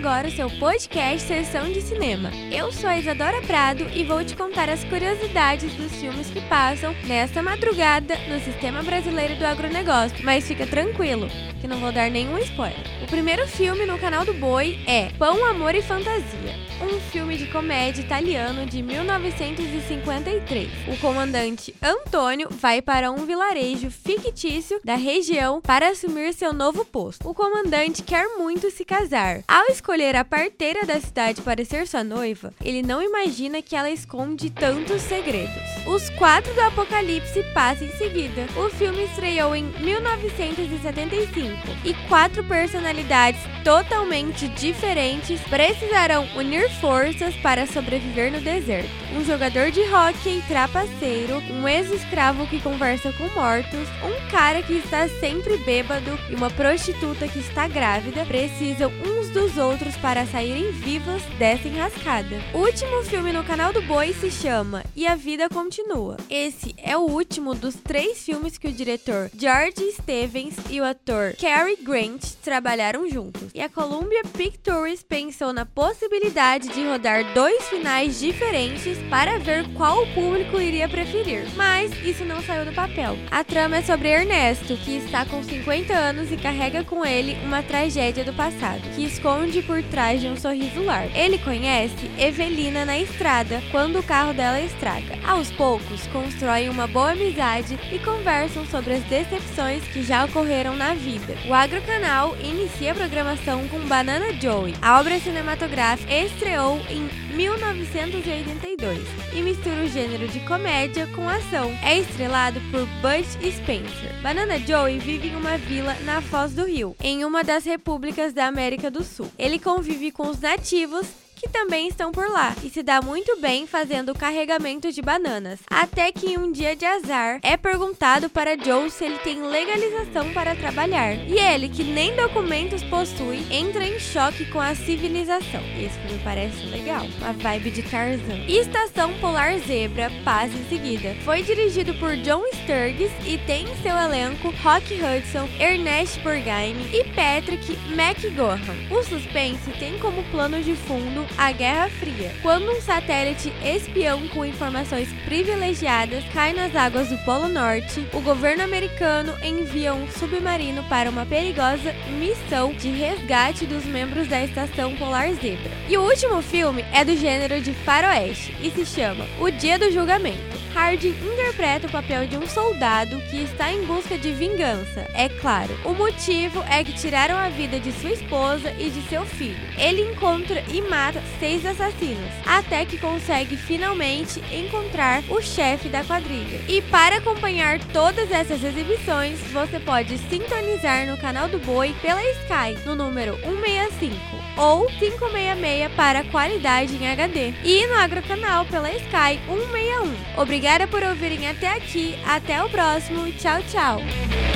agora o seu podcast Sessão de Cinema. Eu sou a Isadora Prado e vou te contar as curiosidades dos filmes que passam nesta madrugada no Sistema Brasileiro do Agronegócio. Mas fica tranquilo, que não vou dar nenhum spoiler. O primeiro filme no canal do Boi é Pão, Amor e Fantasia um filme de comédia italiano de 1953. O comandante Antônio vai para um vilarejo fictício da região para assumir seu novo posto. O comandante quer muito se casar. Ao escolher a parteira da cidade para ser sua noiva, ele não imagina que ela esconde tantos segredos. Os Quatro do Apocalipse passa em seguida. O filme estreou em 1975 e quatro personalidades totalmente diferentes precisarão unir forças para sobreviver no deserto. Um jogador de hóquei trapaceiro, um ex-escravo que conversa com mortos, um cara que está sempre bêbado e uma prostituta que está grávida precisam uns dos outros para saírem vivos dessa enrascada. O último filme no canal do Boi se chama E a Vida Continua. Esse é o último dos três filmes que o diretor George Stevens e o ator Cary Grant trabalharam juntos. E a Columbia Pictures pensou na possibilidade de rodar dois finais diferentes para ver qual o público iria preferir. Mas isso não saiu do papel. A trama é sobre Ernesto, que está com 50 anos e carrega com ele uma tragédia do passado, que esconde por trás de um sorriso largo. Ele conhece Evelina na estrada quando o carro dela estraga. Aos poucos, constroem uma boa amizade e conversam sobre as decepções que já ocorreram na vida. O Agrocanal inicia a programação com Banana Joey. A obra cinematográfica estreou em 1982 e mistura o gênero de comédia com ação. É estrelado por Butch Spencer. Banana Joey vive em uma vila na Foz do Rio, em uma das repúblicas da América do Sul. Ele convive com os nativos que também estão por lá e se dá muito bem fazendo o carregamento de bananas. Até que em um dia de azar é perguntado para Joe se ele tem legalização para trabalhar. E ele, que nem documentos possui, entra em choque com a civilização. Esse filme parece legal, uma vibe de Tarzan. Estação Polar Zebra passa em seguida. Foi dirigido por John Sturges e tem em seu elenco Rock Hudson, Ernest Borgnine e Patrick McGowan. O suspense tem como plano de fundo a Guerra Fria, quando um satélite espião com informações privilegiadas cai nas águas do Polo Norte, o governo americano envia um submarino para uma perigosa missão de resgate dos membros da Estação Polar Zebra. E o último filme é do gênero de faroeste e se chama O Dia do Julgamento. Hardin interpreta o papel de um soldado que está em busca de vingança. É claro, o motivo é que tiraram a vida de sua esposa e de seu filho. Ele encontra e mata seis assassinos, até que consegue finalmente encontrar o chefe da quadrilha. E para acompanhar todas essas exibições, você pode sintonizar no canal do Boi pela Sky no número 165 ou 566 para qualidade em HD e no Agrocanal pela Sky 161. Obrigada por ouvirem até aqui. Até o próximo. Tchau, tchau.